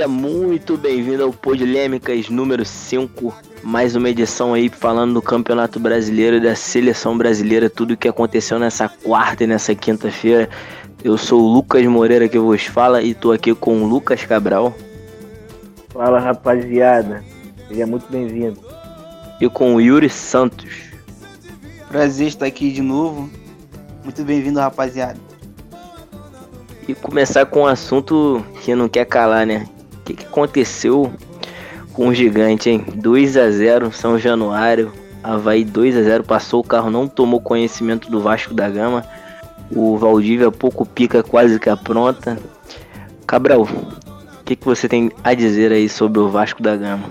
Seja muito bem-vindo ao Podilêmicas número 5. Mais uma edição aí falando do Campeonato Brasileiro e da Seleção Brasileira, tudo o que aconteceu nessa quarta e nessa quinta-feira. Eu sou o Lucas Moreira que vos fala e tô aqui com o Lucas Cabral. Fala rapaziada, seja muito bem-vindo. E com o Yuri Santos. Prazer estar aqui de novo. Muito bem-vindo, rapaziada. E começar com um assunto que não quer calar, né? Que, que aconteceu com o gigante, hein? 2 a 0 São Januário. Havaí 2 a 0 passou o carro, não tomou conhecimento do Vasco da Gama. O Valdívia pouco pica, quase que apronta. Cabral, o que, que você tem a dizer aí sobre o Vasco da Gama?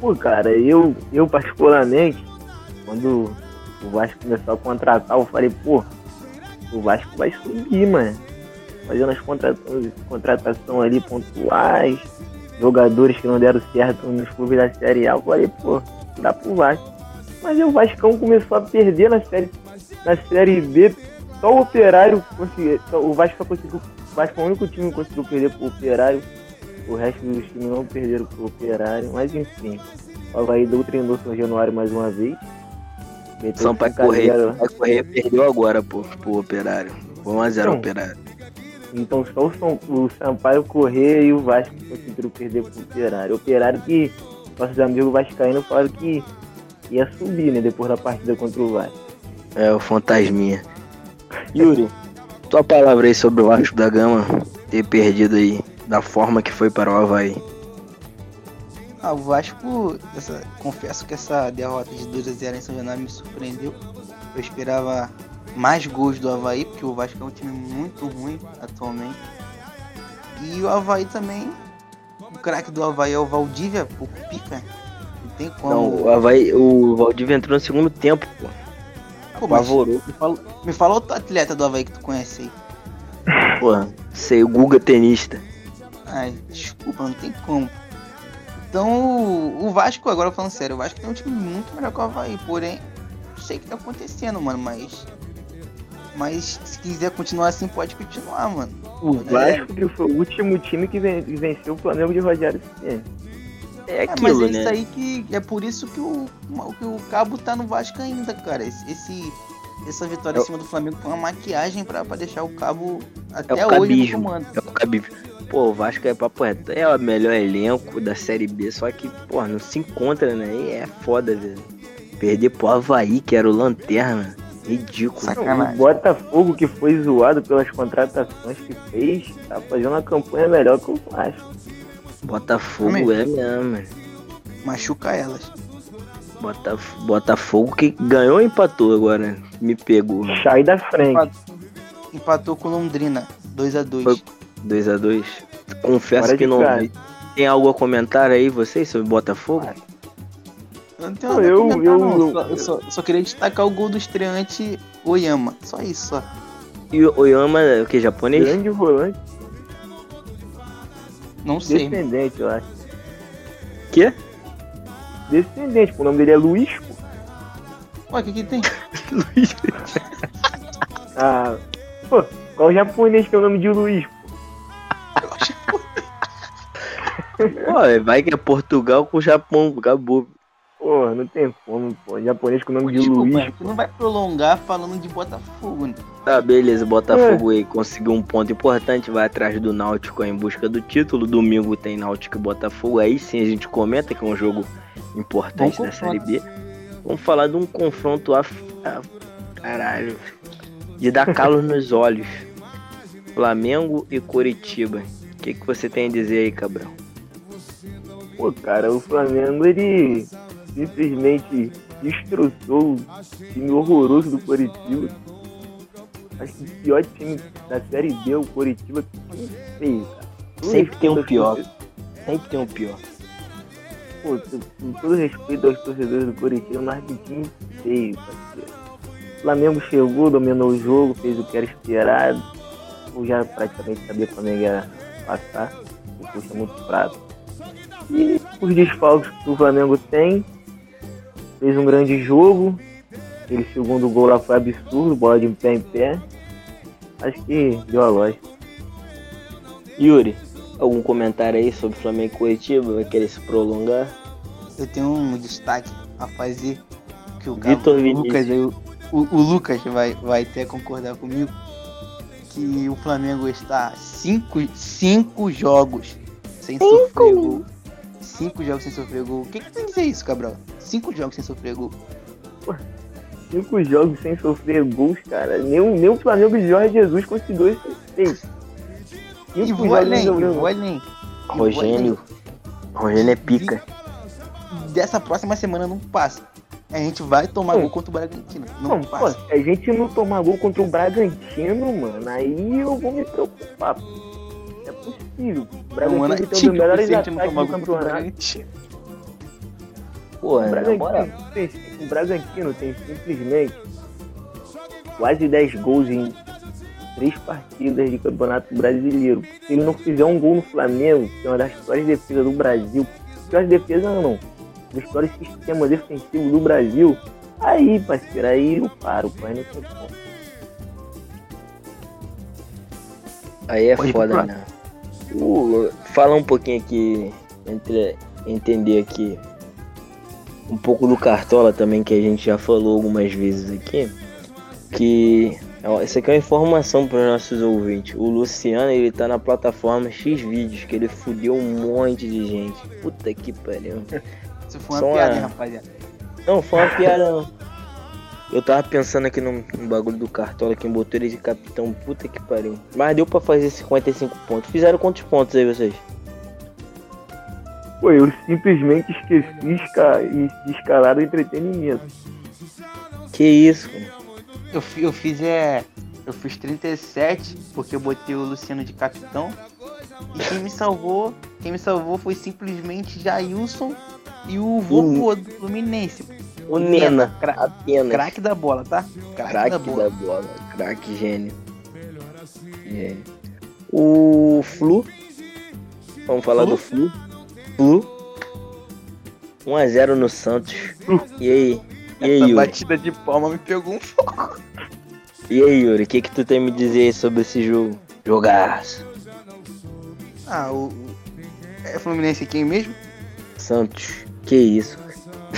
Pô, cara, eu, eu particularmente, quando o Vasco começou a contratar, eu falei, pô, o Vasco vai subir, mano. Fazendo as contratações, contratações ali pontuais, jogadores que não deram certo nos clubes da Série A. Eu falei, pô, dá pro Vasco. Mas o Vascão começou a perder na Série, na série B. Só o Operário conseguiu. O Vasco só conseguiu. O Vasco é o único time que conseguiu perder pro Operário. O resto dos times não perderam pro Operário. Mas enfim. O Havaí doutrinou São Januário mais uma vez. São Paulo Correia, Correia perdeu agora pro, pro Operário. 1x0 então, Operário. Então só o, São, o Sampaio Correia e o Vasco conseguiram perder pro Operário. O Operário que nossos amigos vascaínos falaram que ia subir, né? Depois da partida contra o Vasco. É, o fantasminha. Yuri, tua palavra aí sobre o Vasco da Gama ter perdido aí da forma que foi para o Havaí. Ah, o Vasco, essa, confesso que essa derrota de 2 a 0 em São Januário me surpreendeu. Eu esperava mais gols do Havaí, porque o Vasco é um time muito ruim atualmente. E o Havaí também, o craque do Havaí é o Valdívia, pouco pica. Não tem como. Não, o Havaí, o Valdívia entrou no segundo tempo, pô. Pô, Apavorou. Me fala, me fala outro atleta do Havaí que tu conhece aí. Pô, sei, o Guga tenista. Ai, desculpa, não tem como. Então, o Vasco, agora falando sério, o Vasco tem um time muito melhor que o Havaí, porém, não sei o que tá acontecendo, mano, mas. Mas se quiser continuar assim, pode continuar, mano. O Vasco que foi o último time que venceu o Flamengo de Rogério Ceni. É, aquilo, é, mas é isso né? aí que. É por isso que o, que o Cabo tá no Vasco ainda, cara. Esse, essa vitória é em cima do Flamengo foi uma maquiagem pra, pra deixar o Cabo até é o hoje no comando. É o cabismo. Pô, o Vasco é papo reto. É o melhor elenco da Série B, só que, pô, não se encontra, né? E é foda, velho. Perder pro Havaí, que era o Lanterna. Ridículo. Sacanagem. O Botafogo, que foi zoado pelas contratações que fez, tá fazendo uma campanha melhor que o Vasco. Botafogo é mesmo. Machuca elas. Botaf Botafogo que ganhou ou empatou agora? Me pegou. Sai da frente. Empatou, empatou com Londrina, 2x2. 2 a 2 Confesso que não vi. Tem algo a comentar aí, vocês, sobre Botafogo? Eu não tenho nada eu, comentar, eu, não. Eu, eu só, só, queria destacar o gol do estreante Oyama. Só isso, só. E o Oyama é o que? Japonês? Grande volante. Não sei. Descendente, eu acho. Quê? Descendente, o nome dele é Luiz, pô. Ué, o que que tem? Luiz. ah, pô, qual japonês que é o nome de Luiz, pô? Pô, vai que é Portugal com o Japão, acabou. Pô, não tem como, pô. Japonês com o nome de Luiz. Mano, tu não vai prolongar falando de Botafogo, né? Tá, beleza. Botafogo é. aí conseguiu um ponto importante, vai atrás do Náutico em busca do título. Domingo tem Náutico e Botafogo. Aí sim a gente comenta que é um jogo importante Bom da Série B. Vamos falar de um confronto a... a... Caralho. De dar calo nos olhos. Flamengo e Coritiba. O que, que você tem a dizer aí, Cabral? Pô, cara, o Flamengo, ele simplesmente destroçou o time horroroso do Coritiba. Acho que o pior time da Série B é o Coritiba. Que feio, cara. Sempre tem um pior. Sempre tem um pior. Pô, com todo respeito aos torcedores do Coritiba, mas que time feio, parceiro. O Flamengo chegou, dominou o jogo, fez o que era esperado. Eu já praticamente sabia que o Flamengo ia passar. O custo é muito fraco. E os desfalques que o Flamengo tem. Fez um grande jogo. Aquele segundo gol lá foi absurdo, bola de pé em pé. Acho que deu a lógica. Yuri, Algum comentário aí sobre Flamengo e Curitiba? Vai querer se prolongar? Eu tenho um destaque a fazer que o o. Lucas, o, o, o Lucas vai, vai até concordar comigo que o Flamengo está cinco, cinco jogos sem sofrer gol. Cinco jogos sem sofrer gol. O que, que tem a dizer isso, Cabral? Cinco jogos sem sofrer gol. Cinco jogos sem sofrer gols, cara. Nem, o- nem o Flamengo de Jorge Jesus conseguiu esse feito. E vou além, vou além. Rogênio. Rogênio é pica. Dessa próxima semana não passa. A gente vai tomar Hum. gol contra o Bragantino. Não, Não, pô, passa. se a gente não tomar gol contra o Bragantino, mano, aí eu vou me preocupar. É possível. O mano, Bragantino tem um dos tipo, melhores ataques do o campeonato. Pô, O. Bragantino, tem, o Bragantino tem simplesmente quase 10 gols em três partidas de campeonato brasileiro. Se ele não fizer um gol no Flamengo, que é uma das piores defesas do Brasil, piores defesas não, não, dos piores sistemas defensivos do Brasil, aí, parceiro, aí eu paro, pai, não tem como. Aí é Pode ir foda, né? Uh, fala um pouquinho aqui, entre, entender aqui um pouco do Cartola também, que a gente já falou algumas vezes aqui. Que ó, isso aqui é uma informação para os nossos ouvintes. O Luciano, ele tá na plataforma X vídeos, que ele fudeu um monte de gente. Puta que pariu. Isso foi uma Só piada, uma- hein, rapaziada. Não, foi uma piada não. Eu tava pensando aqui no, no bagulho do Cartola, quem botou ele de capitão, puta que pariu. Mas deu pra fazer 55 pontos. Fizeram quantos pontos aí vocês? Pô, eu simplesmente esqueci esca- de escalar o entretenimento. Que isso, cara. Eu, eu fiz é. Eu fiz 37 porque eu botei o Luciano de capitão. E quem me salvou, quem me salvou foi simplesmente Jailson e o vovô do Fluminense. O Nena, Cra- apenas. Craque da bola, tá? Craque Craque da bola. da bola. Craque gênio. Gênio. O Flu. Vamos falar Flu? do Flu. Flu. 1x0 no Santos. E aí? E aí, Essa Yuri? batida de palma me pegou um foco. E aí, Yuri? O que, que tu tem a me dizer sobre esse jogo? Jogaço. Ah, o. É Fluminense quem mesmo? Santos. Que isso?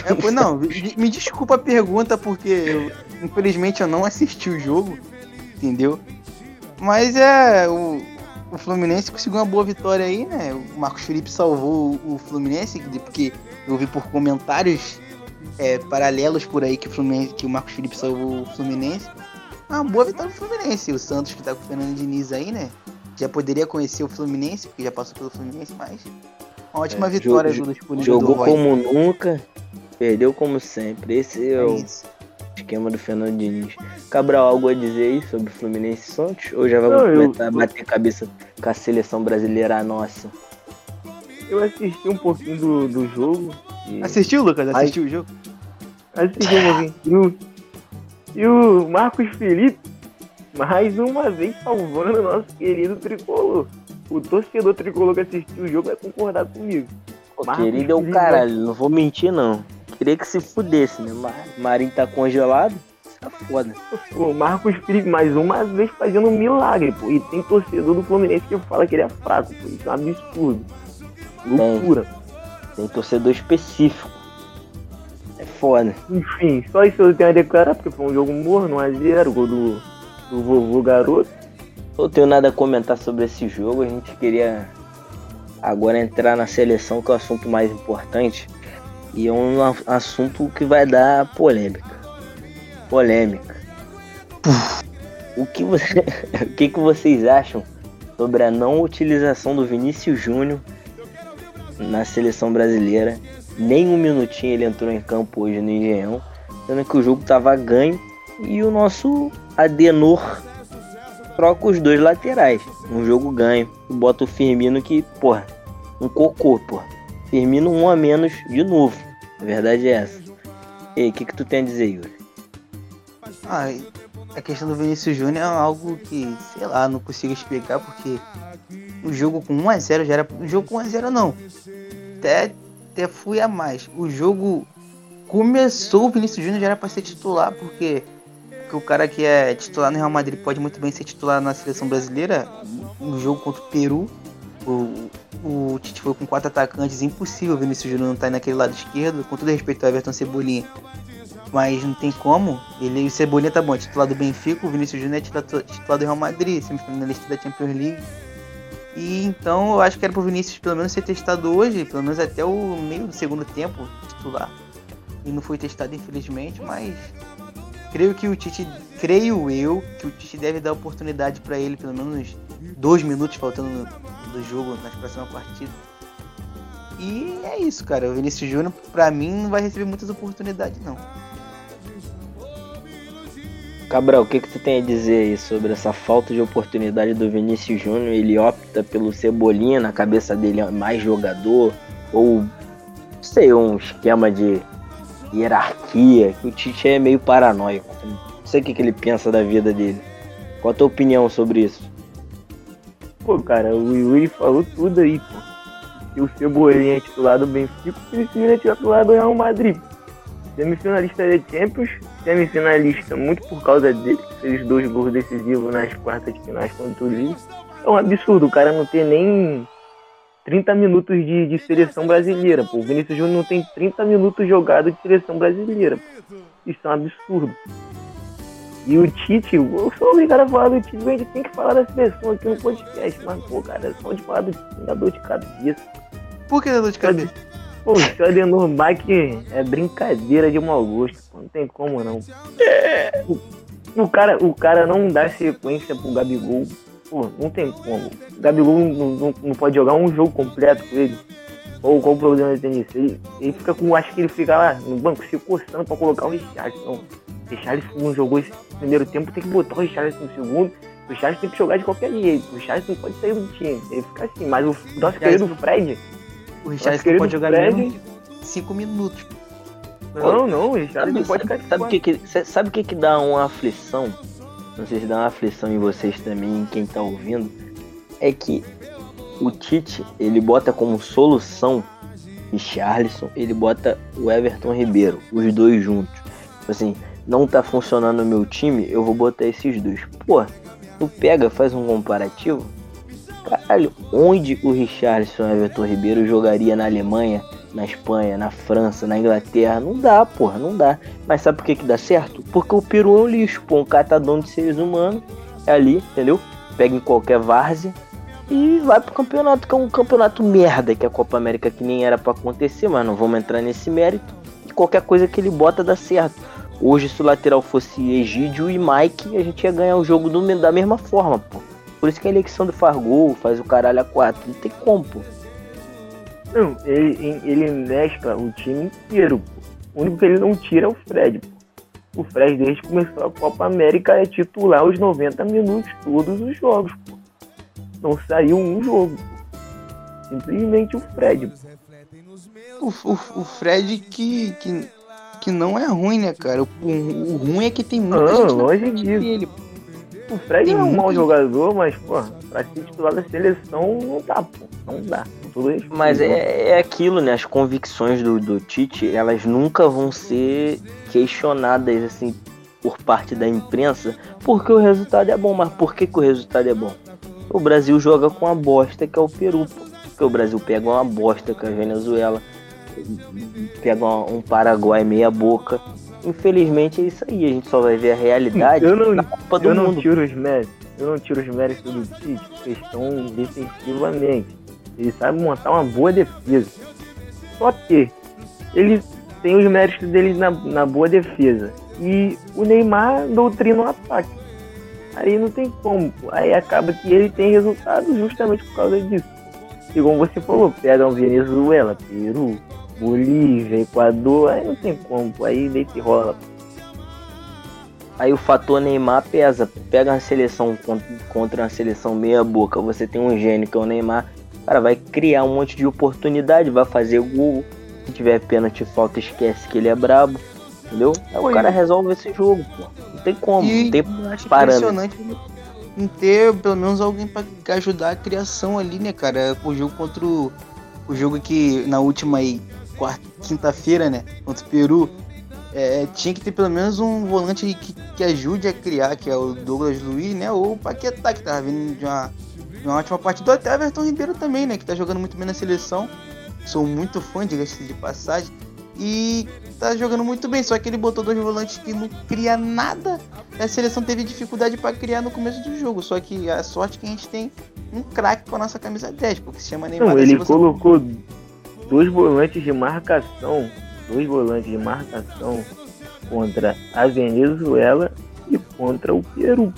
É, pô, não, me me desculpa a pergunta, porque eu- infelizmente eu não assisti o jogo, entendeu? Mas é. O, o Fluminense conseguiu uma boa vitória aí, né? O Marcos Felipe salvou o, Fluminense, porque eu vi por comentários é, paralelos por aí que o, Fluminense, que o Marcos Felipe salvou o Fluminense. Ah, Uma boa vitória do Fluminense. O Santos que tá com o Fernando Diniz aí, né? Já poderia conhecer o Fluminense, porque já passou pelo Fluminense, mas. Uma ótima É, vitória jo- do Jogou do como nunca, perdeu como sempre. Esse é É o isso. Esquema do Fernando Diniz. Cabral, algo a dizer aí sobre Fluminense e Santos? Ou já vai Não, eu- começar a bater cabeça com a seleção brasileira nossa? Eu assisti um pouquinho do, do jogo. E... Assistiu, Lucas? Assistiu o jogo? Assisti um pouquinho. E o, o Marcos Felipe, mais uma vez salvando o nosso querido tricolor. O torcedor tricolor que assistiu o jogo vai concordar comigo. Pô, Marcos querido é o Felipe, caralho, não vou mentir não. Queria que se fudesse, né? Mas Marinho tá congelado, tá foda. O Marcos Felipe, mais uma vez, fazendo um milagre, pô. E tem torcedor do Fluminense que fala que ele é fraco, pô. Isso é um absurdo. Loucura. Tem torcedor específico. É foda. Enfim, só isso eu tenho a declarar, porque foi um jogo morno, 1x0, gol do, do vovô garoto. Não tenho nada a comentar sobre esse jogo. A gente queria agora entrar na seleção, que é o assunto mais importante. E é um assunto que vai dar polêmica. Polêmica. O que, você, o que, que vocês acham sobre a não utilização do Vinícius Júnior na seleção brasileira? Nem um minutinho ele entrou em campo hoje no Engenhão, sendo que o jogo tava ganho e o nosso Adenor troca os dois laterais. Um jogo ganho. E bota o Firmino que, porra, um cocô, porra. Firmino um a menos de novo. A verdade é essa. E o que, que tu tem a dizer, Yuri? Ah, a questão do Vinícius Júnior é algo que, sei lá, não consigo explicar porque o jogo com 1x0 já era. O jogo com 1x0 não. Até, até fui a mais. O jogo começou, o Vinícius Júnior já era pra ser titular, porque, porque o cara que é titular no Real Madrid pode muito bem ser titular na seleção brasileira. No jogo contra o Peru. O, o Tite foi com quatro atacantes, impossível o Vinícius Júnior não estar tá naquele lado esquerdo, com todo respeito ao Everton Cebolinha. Mas não tem como. Ele, o Cebolinha tá bom, é titular do Benfica, o Vinícius Júnior é titular, titular do Real Madrid, semifinalista da Champions League. E então eu acho que era pro Vinícius pelo menos ser testado hoje, pelo menos até o meio do segundo tempo titular. E não foi testado infelizmente, mas creio que o Tite, creio eu, que o Tite deve dar oportunidade para ele pelo menos dois minutos faltando do jogo nas próximas partidas. E é isso, cara. O Vinícius Júnior, pra mim, não vai receber muitas oportunidades, não. Cabral, o que, que você tem a dizer aí sobre essa falta de oportunidade do Vinícius Júnior? Ele opta pelo Cebolinha, na cabeça dele é mais jogador, ou sei, um esquema de hierarquia, que o Tite é meio paranoico. Não sei o que, que ele pensa da vida dele. Qual a tua opinião sobre isso? Pô, cara, o Yuri falou tudo aí, pô. E o Cebolinha é titular do Benfica, o Vinícius é titular do Real Madrid. Semifinalista de Champions, semifinalista muito por causa dele, que fez dois gols decisivos nas quartas de finais contra o Lille. É um absurdo o cara não ter nem 30 minutos de, de seleção brasileira. Pô. O Vinícius Júnior não tem 30 minutos jogado de seleção brasileira. Pô. Isso é um absurdo. E o Tite, eu sou obrigado a falar do Tite, a gente tem que falar da seleção aqui no podcast, mas, pô, cara, só de falar do Tite dá dor de cabeça. Por que dá dor de cabeça? Pô, o Adenor Bach é brincadeira de mau gosto, não tem como não. O, o, cara, o cara não dá sequência pro Gabigol, pô, não tem como. O Gabigol não, não, não pode jogar um jogo completo com ele. Ou qual o problema tem nisso? Ele, ele fica com. Acho que ele fica lá no banco se coçando pra colocar o Richardson. O Richardson não jogou esse primeiro tempo, tem que botar o Richardson no segundo. O Richardson tem que jogar de qualquer jeito. O Richardson não pode sair do time. Ele fica assim. Mas o nosso querido Fred o Richardson pode jogar Fred... mesmo 5 minutos. Não, não, o Richardson sabe, pode ficar sabe, que, que, sabe o que que dá uma aflição? Não sei se dá uma aflição em vocês também, em quem tá ouvindo. É que o Tite, ele bota como solução Richarlison, ele bota o Everton Ribeiro, os dois juntos. Tipo assim, não tá funcionando o meu time, eu vou botar esses dois. Pô, tu pega, faz um comparativo, Caralho, onde o Richardson Everton Ribeiro jogaria na Alemanha, na Espanha, na França, na Inglaterra? Não dá, porra, não dá. Mas sabe por que, que dá certo? Porque o Peru é um lixo, pô, um catadão de seres humanos. É ali, entendeu? Pega em qualquer várzea e vai pro campeonato, que é um campeonato merda, que é a Copa América que nem era para acontecer, mas não vamos entrar nesse mérito. E qualquer coisa que ele bota dá certo. Hoje, se o lateral fosse Egídio e Mike, a gente ia ganhar o jogo do, da mesma forma, pô. Por isso que a eleição do Fargol faz o caralho a quatro. Não tem como, pô. Não, ele, ele mescla o time inteiro. Pô. O único que ele não tira é o Fred. Pô. O Fred, desde que começou a Copa América, é titular os 90 minutos, todos os jogos. Pô. Não saiu um jogo. Pô. Simplesmente o Fred. O, o, o, Fred que, que, que não é ruim, né, cara? O, o, ruim é que tem muita não, gente longe disso. Dele, o Fred é um mau jogador, mas, pô, pra ser titular da seleção não dá, pô. Não dá. Mas é, é aquilo, né? As convicções do, do Tite, elas nunca vão ser questionadas, assim, por parte da imprensa, porque o resultado é bom. Mas por que, que o resultado é bom? O Brasil joga com a bosta que é o Peru, pô. Porque o Brasil pega uma bosta com a Venezuela, pega um Paraguai meia boca infelizmente é isso aí. A gente só vai ver a realidade eu não, da Copa do eu Mundo. Não tiro os méritos, eu não tiro os méritos do Tite, questão defensivamente. Ele sabe montar uma boa defesa. Só que ele tem os méritos dele na, na boa defesa. E o Neymar doutrina o ataque. Aí não tem como. Aí acaba que ele tem resultado justamente por causa disso. E como você falou, pega um Venezuela, Peru, Bolívia, Equador, aí não tem como, aí deita e rola. Aí o fator Neymar pesa. Pega uma seleção contra uma seleção meia boca. Você tem um gênio que é o Neymar. Cara, vai criar um monte de oportunidade, vai fazer gol. Se tiver pênalti falta, esquece que ele é brabo. Entendeu? Aí o cara resolve esse jogo, pô. Não tem como, e não tem impressionante não ter pelo menos alguém para ajudar a criação ali, né, cara? O jogo contra o, o jogo que na última aí quinta-feira, né? Contra o Peru. É, tinha que ter pelo menos um volante que, que ajude a criar, que é o Douglas Luiz, né? Ou o Paquetá, que tava vindo de uma, uma ótima partida. Até Everton Ribeiro também, né? Que tá jogando muito bem na seleção. Sou muito fã, diga-se de passagem. E tá jogando muito bem, só que ele botou dois volantes que não cria nada. A seleção teve dificuldade para criar no começo do jogo, só que a sorte é que a gente tem um craque com a nossa camisa 10, porque se chama Neymar. Não, ele você... colocou dois volantes de marcação, dois volantes de marcação contra a Venezuela e contra o Peru.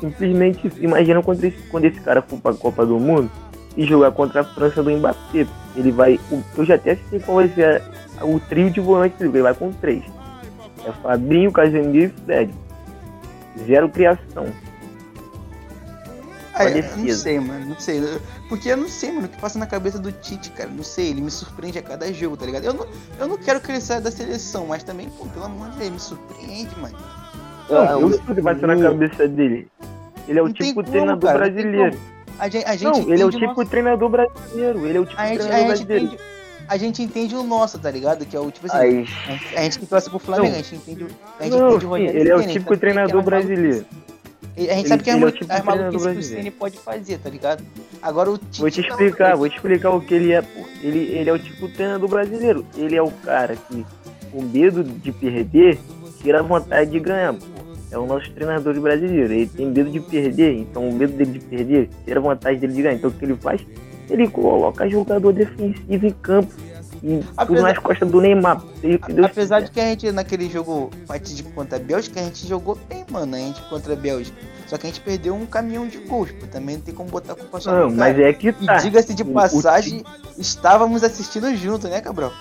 Simplesmente imagina quando esse, quando esse cara for para a Copa do Mundo e jogar contra a França do Mbappé. Ele vai. Eu já até sei qual vai ser o trio de volantes dele, ele vai com três. É Fabinho, Casemiro e Fred. Zero criação. Ah, eu não sei, mano, não sei. Porque eu não sei, mano, o que passa na cabeça do Tite, cara. Não sei, ele me surpreende a cada jogo, tá ligado? Eu não, eu não quero que ele saia da seleção, mas também, pô, pelo amor de Deus, me surpreende, mano. Não, eu sei o que passa na cabeça dele. Ele é o não tipo treinador cara, brasileiro. A gente, a gente não, ele é o tipo nosso... treinador brasileiro. Ele é o tipo a gente, treinador brasileiro. Entende, a gente entende o nosso, tá ligado? Que é o tipo assim. Ai. A gente que torce pro Flamengo, não. a gente entende, a gente não, entende o Rogério. Ele é o tipo treinador brasileiro. A gente ele, sabe que é, é o tipo as maluquices que o Ceni pode fazer, tá ligado? Agora o Tite Vou te explicar, vou te explicar o que ele é. Ele, ele é o tipo treinador brasileiro. Ele é o cara que, com medo de perder, tira a vontade de ganhar. Pô é o nosso treinador brasileiro. Ele tem medo de perder, então o medo dele de perder tira a vontade dele de ganhar. Então o que ele faz? Ele coloca jogador defensivo em campo. E apesar, tudo nas costas do Neymar. apesar de que a gente, naquele jogo fatídico contra a Bélgica, a gente jogou bem, mano. A gente contra a Bélgica. Só que a gente perdeu um caminhão de gols, pô. Também não tem como botar a culpa só Não, mas é que tá. E diga-se de passagem, o, estávamos assistindo junto, né, Cabral?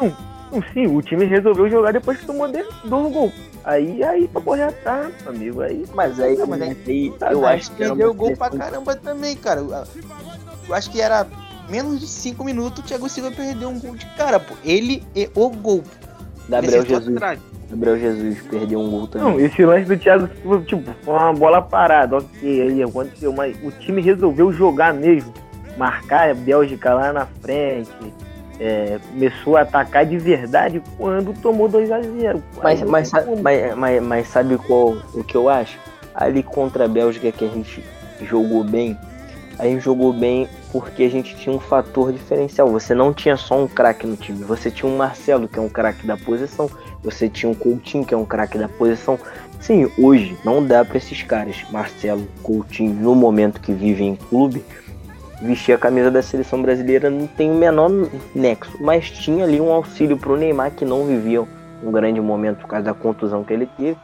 Não, não, sim, o time resolveu jogar depois que tomou dois gols. Aí, aí pra correr atrás, amigo. Aí, mas aí, mas aí, aí tá, eu acho que perdeu gol pra caramba também, cara. Eu acho que era menos de 5 minutos o Thiago Silva perdeu um gol de cara, pô. Ele e o gol. Gabriel Jesus. Gabriel Jesus perdeu um gol também. Não, esse lance do Thiago Silva, tipo, foi uma bola parada, ok, aí aconteceu, mas o time resolveu jogar mesmo. Marcar a Bélgica lá na frente é, começou a atacar de verdade quando tomou 2 a 0 mas, mas, mas, mas, mas, sabe qual o que eu acho? Ali contra a Bélgica que a gente jogou bem, a gente jogou bem porque a gente tinha um fator diferencial. Você não tinha só um craque no time, você tinha um Marcelo, que é um craque da posição, você tinha um Coutinho, que é um craque da posição. Sim, hoje não dá para esses caras, Marcelo, Coutinho, no momento que vivem em clube, vestir a camisa da seleção brasileira não tem o menor nexo, mas tinha ali um auxílio para o Neymar que não vivia um grande momento por causa da contusão que ele teve.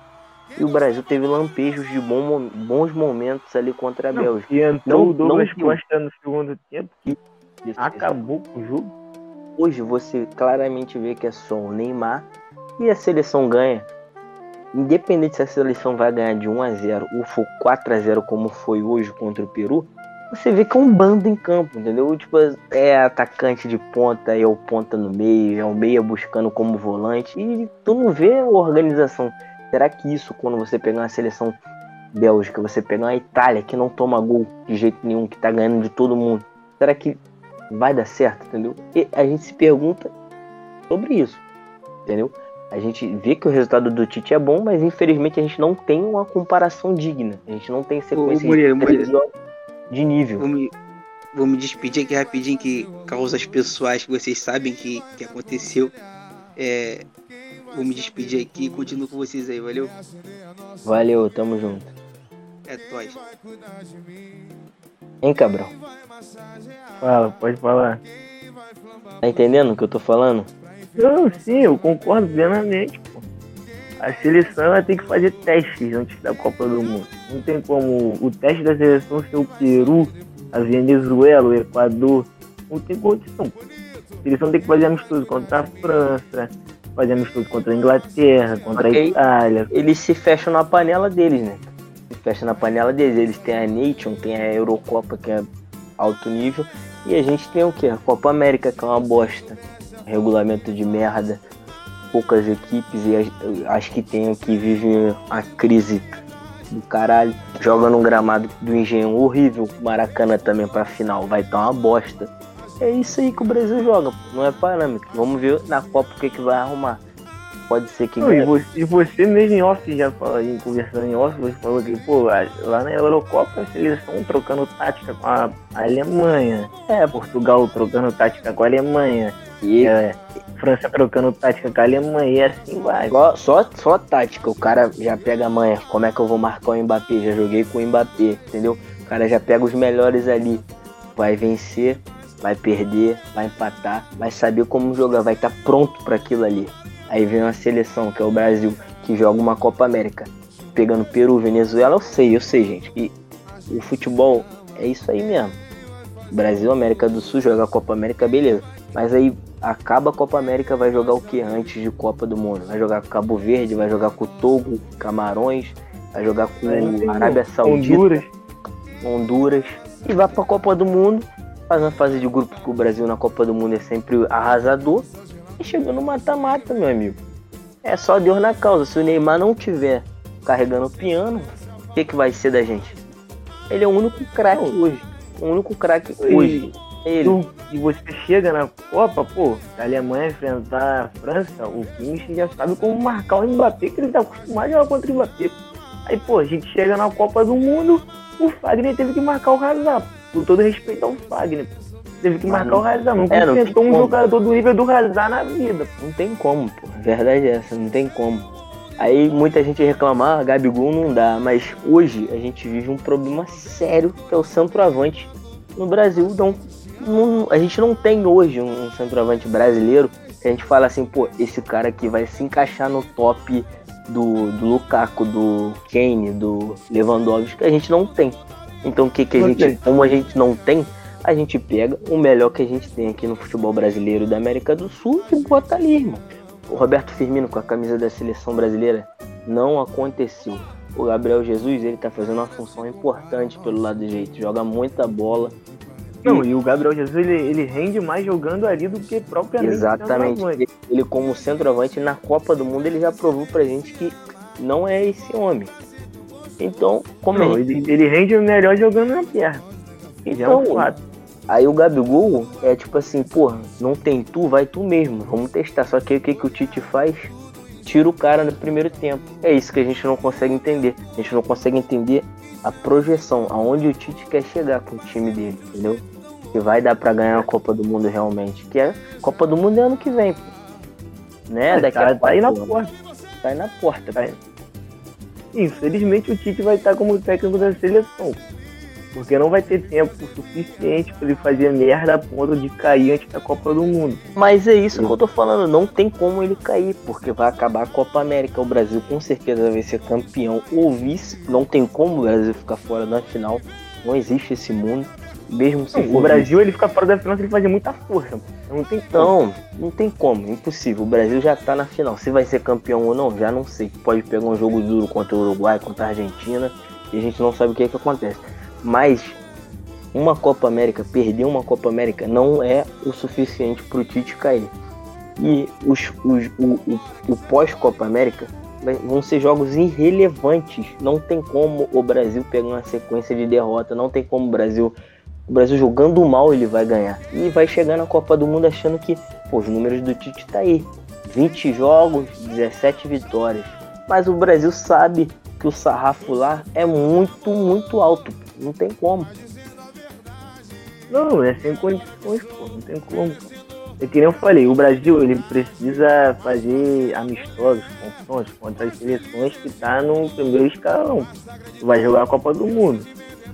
E o Brasil teve lampejos de bom, bons momentos ali contra a Bélgica. E entrou não, o Douglas Costa no segundo tempo que isso, acabou com o jogo. Hoje você claramente vê que é só o Neymar e a seleção ganha. Independente se a seleção vai ganhar de 1 a 0 ou for 4 a 0 como foi hoje contra o Peru, você vê que é um bando em campo, entendeu? Tipo, é atacante de ponta, é o ponta no meio, é o meia buscando como volante. E tu não vê a organização. Será que isso, quando você pegar uma seleção Bélgica, você pegar uma Itália que não toma gol de jeito nenhum, que tá ganhando de todo mundo, será que vai dar certo, entendeu? E a gente se pergunta sobre isso, entendeu? A gente vê que o resultado do Tite é bom, mas infelizmente a gente não tem uma comparação digna. A gente não tem sequência Ô, Murilo, Murilo de nível. Vou me, vou me despedir aqui rapidinho, que causas pessoais que vocês sabem que, que aconteceu. É, vou me despedir aqui e continuo com vocês aí, valeu? Valeu, tamo junto. É tóis. Hein, Cabral? Fala, pode falar. Tá entendendo o que eu tô falando? Não, sim, eu concordo plenamente, pô a seleção ela tem que fazer testes antes da Copa do Mundo. Não tem como o teste da seleção ser o Peru, a Venezuela, o Equador. Não tem condição. A seleção tem que fazer amistoso contra a França, fazer amistoso contra a Inglaterra, contra okay. a Itália. Eles se fecham na panela deles, né? Se fecham na panela deles. Eles têm a Nation, tem a Eurocopa, que é alto nível. E a gente tem o quê? A Copa América, que é uma bosta. Regulamento de merda poucas equipes e as, as que tem aqui vivem a crise do caralho. Joga num gramado do engenho horrível, Maracanã também pra final, vai estar uma bosta. É isso aí que o Brasil joga, não é parâmetro. Vamos ver na Copa o que, que vai arrumar. pode ser que Não, e, você, e você mesmo em off, já falou, conversando em off, você falou que, pô, lá na Eurocopa eles estão trocando tática com a Alemanha. É, Portugal trocando tática com a Alemanha. E é, França trocando tática com a Alemanha e assim vai. Só, só, só tática, o cara já pega a manha. Como é que eu vou marcar o Mbappé? Já joguei com o Mbappé, entendeu? O cara já pega os melhores ali. Vai vencer, vai perder, vai empatar, vai saber como jogar, vai estar tá pronto para aquilo ali. Aí vem uma seleção, que é o Brasil, que joga uma Copa América, pegando Peru, Venezuela, eu sei, eu sei, gente. E o futebol é isso aí mesmo. Brasil, América do Sul, joga a Copa América, beleza. Mas aí acaba a Copa América, vai jogar o que antes de Copa do Mundo? Vai jogar com Cabo Verde, vai jogar com Togo, Camarões, vai jogar com é, Arábia Saudita, Honduras. Honduras. E vai pra Copa do Mundo, faz uma fase de grupo que o Brasil na Copa do Mundo é sempre arrasador. E chegou no mata-mata, meu amigo. É só Deus na causa. Se o Neymar não tiver carregando o piano, o que, que vai ser da gente? Ele é o único craque hoje. O único craque hoje. É ele. E você chega na Copa, pô, a Alemanha enfrentar a França, o Kimmich já sabe como marcar o Mbappé, que ele tá acostumado a jogar contra o Mbappé. Aí, pô, a gente chega na Copa do Mundo, o Fagner teve que marcar o Hazard. Com todo respeito ao Fagner. Teve que marcar o Hazard. Nunca é, um como. jogador do nível do Hazard na vida. Não tem como, pô. A verdade é essa, não tem como. Aí muita gente reclamar, ah, Gabigol não dá, mas hoje a gente vive um problema sério que é o centroavante. No Brasil, não, não a gente não tem hoje um centroavante brasileiro que a gente fala assim, pô, esse cara aqui vai se encaixar no top do, do Lukaku, do Kane, do Lewandowski, a gente não tem. Então o que, que a gente, como a gente não tem, a gente pega o melhor que a gente tem aqui no futebol brasileiro da América do Sul e bota ali, irmão. O Roberto Firmino com a camisa da seleção brasileira não aconteceu. O Gabriel Jesus, ele tá fazendo uma função importante pelo lado direito, joga muita bola. Não, e, e o Gabriel Jesus, ele, ele rende mais jogando ali do que propriamente Exatamente. Ele, ele, como centroavante na Copa do Mundo, ele já provou pra gente que não é esse homem. Então, como não, ele, ele rende melhor jogando na perna. Então, é um Aí o Gabigol é tipo assim, porra, não tem tu, vai tu mesmo, vamos testar. Só que o que, que o Tite faz? Tira o cara no primeiro tempo. É isso que a gente não consegue entender. A gente não consegue entender a projeção, aonde o Tite quer chegar com o time dele, entendeu? Que vai dar para ganhar a Copa do Mundo realmente. Que é Copa do Mundo é ano que vem, pô. Né? Daqui cara, a tá aí na porta. Tá aí na porta, tá aí. Infelizmente o Tite vai estar como técnico da seleção. Porque não vai ter tempo suficiente para ele fazer merda a ponto de cair antes da Copa do Mundo. Mas é isso que eu tô falando, não tem como ele cair, porque vai acabar a Copa América. O Brasil com certeza vai ser campeão ou vice. Não tem como o Brasil ficar fora da final. Não existe esse mundo. Mesmo se não, O Brasil ele fica fora da final ele fazer muita força. Não tem como. Não, não tem como, impossível. O Brasil já tá na final. Se vai ser campeão ou não, já não sei. Pode pegar um jogo duro contra o Uruguai, contra a Argentina, e a gente não sabe o que é que acontece. Mas uma Copa América, perder uma Copa América não é o suficiente para o Tite cair. E os, os, o, o, o pós-Copa América vão ser jogos irrelevantes. Não tem como o Brasil pegar uma sequência de derrota, não tem como o Brasil. O Brasil jogando mal ele vai ganhar. E vai chegar na Copa do Mundo achando que pô, os números do Tite tá aí. 20 jogos, 17 vitórias. Mas o Brasil sabe que o sarrafo lá é muito, muito alto. Não tem como. Não, é sem condições, pô. Não tem como. É que nem eu falei, o Brasil ele precisa fazer amistosos, confrontos contra as seleções que tá no primeiro escalão. Vai jogar a Copa do Mundo.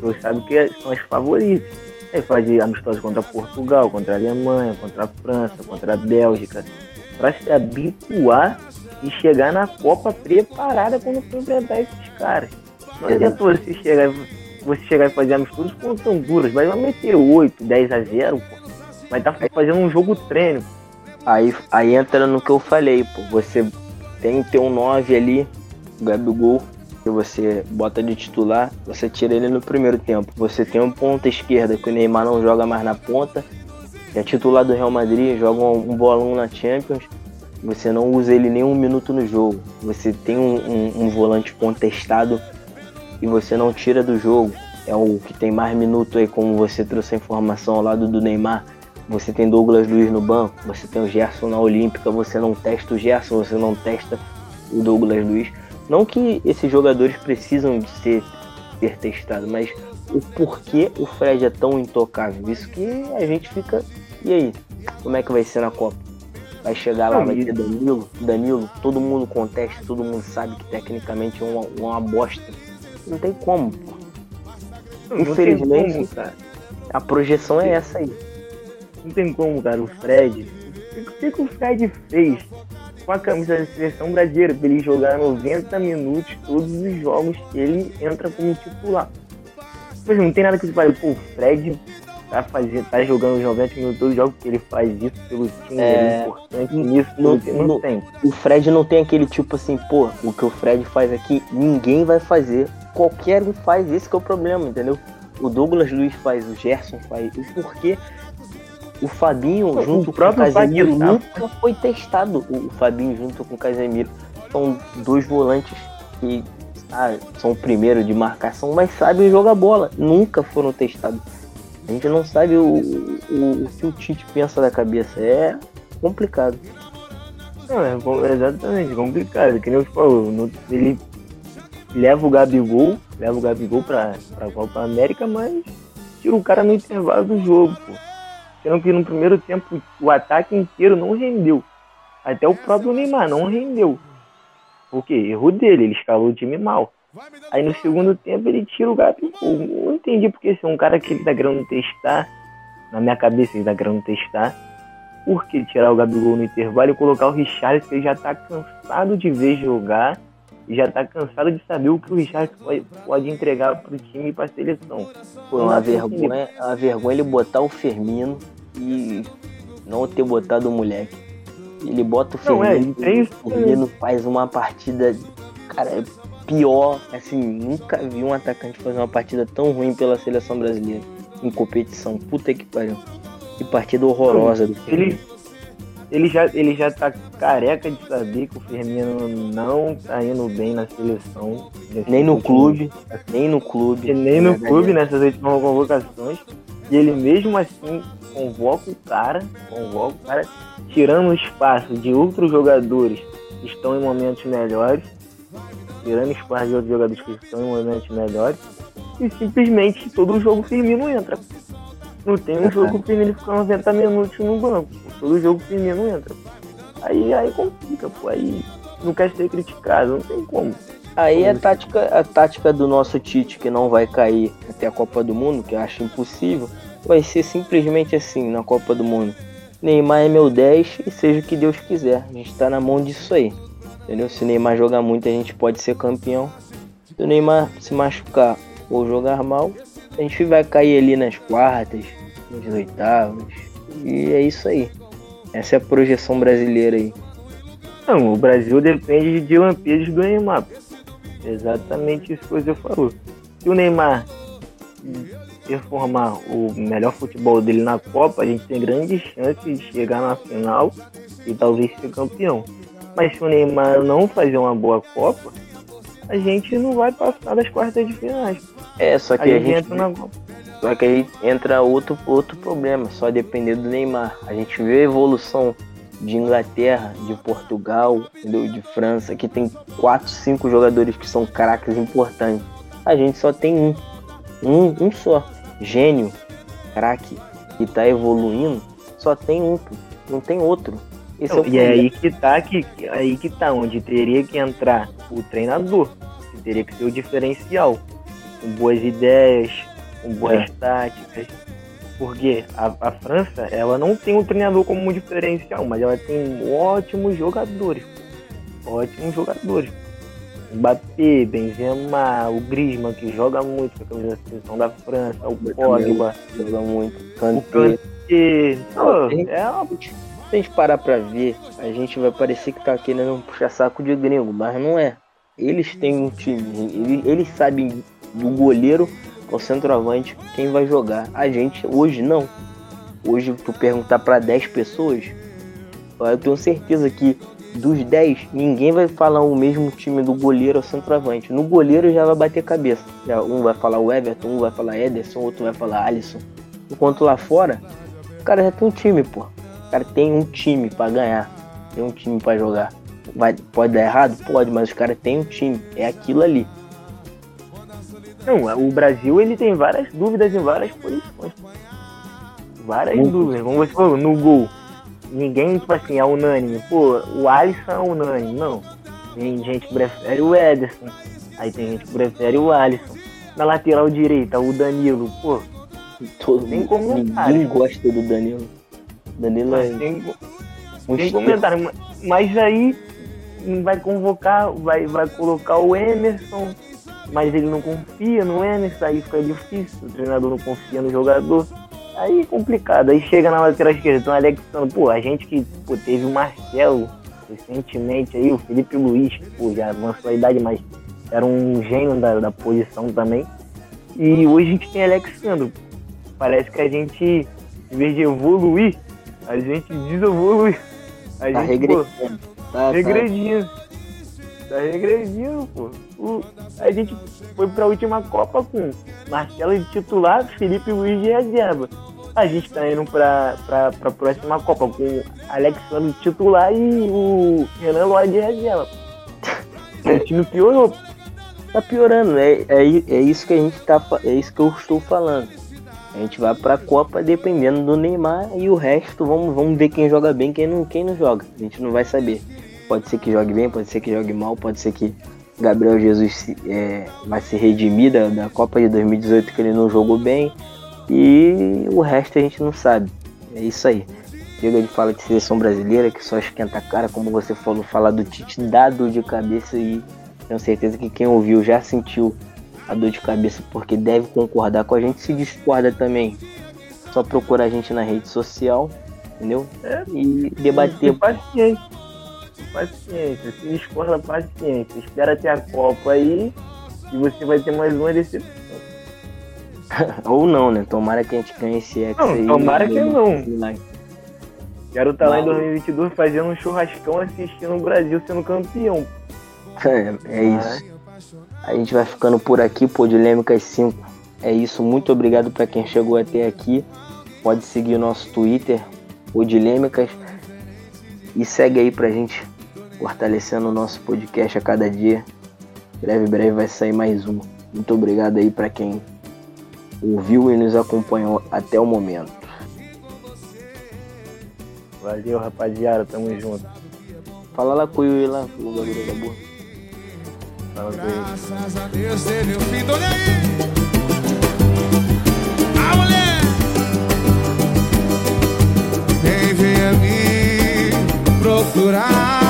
Você sabe que são as favoritas. É fazer amistosos contra Portugal, contra a Alemanha, contra a França, contra a Bélgica. Para se habituar e chegar na Copa preparada quando for enfrentar esses caras. Não adianta você chegar, você chegar e fazer amistosos contra Honduras, mas vai meter 8, 10 a 0, pô. Vai estar tá fazendo um jogo treino. Aí, aí entra no que eu falei, pô. Você tem que ter um 9 ali, o Gabigol, que você bota de titular, você tira ele no primeiro tempo. Você tem um ponta esquerda que o Neymar não joga mais na ponta, é titular do Real Madrid, joga um, bolão na Champions você não usa ele nem um minuto no jogo. Você tem um, um, um, volante contestado e você não tira do jogo. É o que tem mais minuto aí, como você trouxe a informação ao lado do Neymar. você tem Douglas Luiz no banco, você tem o Gerson na Olímpica, você não testa o Gerson, você não testa o Douglas Luiz. Não que esses jogadores precisam de ser, testados, mas o porquê o Fred é tão intocável. Isso que a gente fica. E aí? Como é que vai ser na Copa? Vai chegar lá, vai ter Danilo, Danilo, todo mundo contesta, todo mundo sabe que tecnicamente é uma, uma bosta. Não tem como, pô. Infelizmente, como, a projeção é essa aí. Não tem como, cara. O Fred. O que, que o Fred fez com a camisa da seleção brasileira? Pra ele jogar 90 minutos todos os jogos que ele entra como titular. Mas não tem nada que se fale, pô, o Fred tá, fazendo, tá jogando os 90 minutos todos os jogos que ele faz isso pelo time, é, é importante nisso, não, não, não tem. O Fred não tem aquele tipo assim, pô, o que o Fred faz aqui, ninguém vai fazer. Qualquer um faz, esse que é o problema, entendeu? O Douglas Luiz faz, o Gerson faz. O porquê o Fabinho junto com o Casemiro nunca foi testado. O Fabinho junto com o Casemiro são dois volantes que ah, são o primeiro de marcação, mas sabem jogar bola. Nunca foram testados. A gente não sabe o, o, o que o Tite pensa da cabeça. É complicado. Não, é exatamente complicado. Que nem eu falou, ele leva o Gabigol, leva o Gabigol pra, pra Copa América, mas tira o cara no intervalo do jogo, pô. Sendo que no primeiro tempo o ataque inteiro não rendeu. Até o próprio Neymar não rendeu. Por quê? Erro dele, ele escalou o time mal. Aí no segundo tempo ele tira o Gabigol. Não entendi porque se é um cara que ele tá querendo testar, na minha cabeça ele tá querendo testar, por que tirar o Gabigol no intervalo e colocar o Richard, que ele já tá cansado de ver jogar e já tá cansado de saber o que o Richard pode, pode entregar pro time e pra seleção. Foi uma vergonha, uma vergonha ele botar o Firmino e não ter botado o moleque. Ele bota o Firmino, é, é o Firmino faz uma partida, cara, é pior, assim, nunca vi um atacante fazer uma partida tão ruim pela seleção brasileira em competição. Puta que pariu. Que partida horrorosa do Firmino. Ele ele já, ele já tá careca de saber que o Firmino não tá indo bem na seleção. Nem no clube, nem no clube. nem no clube nessas últimas convocações. E ele mesmo assim convoca o cara, convoca o cara, tirando o espaço de outros jogadores que estão em momentos melhores, tirando o espaço de outros jogadores que estão em momentos melhores, e simplesmente todo jogo o Firmino entra. Não tem um jogo que o Firmino fica 90 minutos no banco. Todo jogo o Firmino entra. Aí, aí complica, pô. Aí não quer ser criticado, não tem como. Aí a tática, a tática do nosso Tite, que não vai cair até a Copa do Mundo, que eu acho impossível, vai ser simplesmente assim na Copa do Mundo. Neymar é meu 10 e seja o que Deus quiser. A gente tá na mão disso aí. Entendeu? Se o Neymar jogar muito, a gente pode ser campeão. Se o Neymar se machucar ou jogar mal, a gente vai cair ali nas quartas, nas oitavas. E é isso aí. Essa é a projeção brasileira aí. Não, o Brasil depende de lampejos do Neymar. Exatamente isso que você falou. Se o Neymar performar o melhor futebol dele na Copa, a gente tem grandes chances de chegar na final e talvez ser campeão. Mas se o Neymar não fazer uma boa Copa, a gente não vai passar das quartas de finais. É, só que a, a gente, entra na Só que aí entra outro, outro problema, só depender do Neymar. A gente vê a evolução de Inglaterra, de Portugal, de França, que tem quatro, cinco jogadores que são craques importantes. A gente só tem um. Um, um só. Gênio, craque, que tá evoluindo, só tem um, não tem outro. Esse não, é e é aí que tá que, aí que tá, onde teria que entrar o treinador, que teria que ser o diferencial com boas ideias, com boas é. táticas. Porque a, a, França, ela não tem um treinador como um diferencial, mas ela tem ótimos jogadores. Ótimos jogadores. Mbappé, Benzema, o Griezmann, que joga muito com a camisa da seleção da França, o Pogba. Joga muito. Kanté. Oh, é uma... Se a gente parar pra ver, a gente vai parecer que tá querendo puxar saco de gringo, mas não é. Eles têm um time, eles, eles sabem do goleiro ao centroavante quem vai jogar. A gente hoje não. Hoje tu perguntar para 10 pessoas, eu tenho certeza que dos 10, ninguém vai falar o mesmo time do goleiro ao centroavante. No goleiro já vai bater cabeça. Já um vai falar o Everton, um vai falar Ederson, outro vai falar Alisson. Enquanto lá fora, cara já tem um time, pô. O cara tem um time pra ganhar. Tem um time pra jogar. Vai, pode dar errado? Pode, mas os caras têm um time. É aquilo ali. Não, o Brasil ele tem várias dúvidas em várias posições. Várias Muito. dúvidas. Você falou, no gol. Ninguém, tipo assim, é unânime. Pô, o Alisson é unânime. Não. Tem gente que prefere o Ederson. Aí tem gente que prefere o Alisson. Na lateral direita, o Danilo. Pô, Todo, Tem comentário. ninguém gosta do Danilo. Danilo é tem, um tem comentário. Mas aí vai convocar, vai, vai colocar o Emerson. Mas ele não confia no Emerson, aí fica difícil. O treinador não confia no jogador. Aí é complicado. Aí chega na lateral esquerda, então Alexandre, pô, a gente que pô, teve o Marcelo recentemente aí, o Felipe Luiz, pô, já avançou a idade, mas era um gênio da, da posição também. E hoje a gente tem Alexandre. Parece que a gente, em vez de evoluir, a gente desevolui. A Tá gente, pô, regredindo. Tá, tá. regredindo. Tá regredindo, pô. O- a gente foi pra última Copa com Marcelo de titular, Felipe Luiz de reserva. A gente tá indo pra, pra, pra próxima Copa com Alexandre de titular e o Renan Lodge de reserva. O time piorou. Tá piorando, é, é, é isso que a gente tá. É isso que eu estou falando. A gente vai pra Copa dependendo do Neymar e o resto vamos, vamos ver quem joga bem quem não, quem não joga. A gente não vai saber. Pode ser que jogue bem, pode ser que jogue mal, pode ser que Gabriel Jesus é, vai se redimir da, da Copa de 2018 que ele não jogou bem. E o resto a gente não sabe. É isso aí. Chega de falar de seleção brasileira que só esquenta a cara, como você falou, falar do Tite dá dor de cabeça e tenho certeza que quem ouviu já sentiu a dor de cabeça porque deve concordar com a gente. Se discorda também, só procura a gente na rede social, entendeu? É. E debater. E paciência. Se discorda, paciência. Espera até a Copa aí e você vai ter mais uma decepção. Ou não, né? Tomara que a gente ganhe esse X Não, aí. tomara que não. Quero estar lá em Maluco. 2022 fazendo um churrascão assistindo o Brasil sendo campeão. É, é isso. A gente vai ficando por aqui, pô, Dilêmicas 5. É isso, muito obrigado para quem chegou até aqui. Pode seguir o nosso Twitter, o Dilêmicas. E segue aí pra gente fortalecendo o nosso podcast a cada dia. Breve, breve vai sair mais um. Muito obrigado aí para quem ouviu e nos acompanhou até o momento. Valeu, rapaziada. Tamo junto. Fala lá com o Yui lá, o bagulho da boa. Fala com ele. Graças a Deus teve um fim, olha aí. A mulher Quem venha me procurar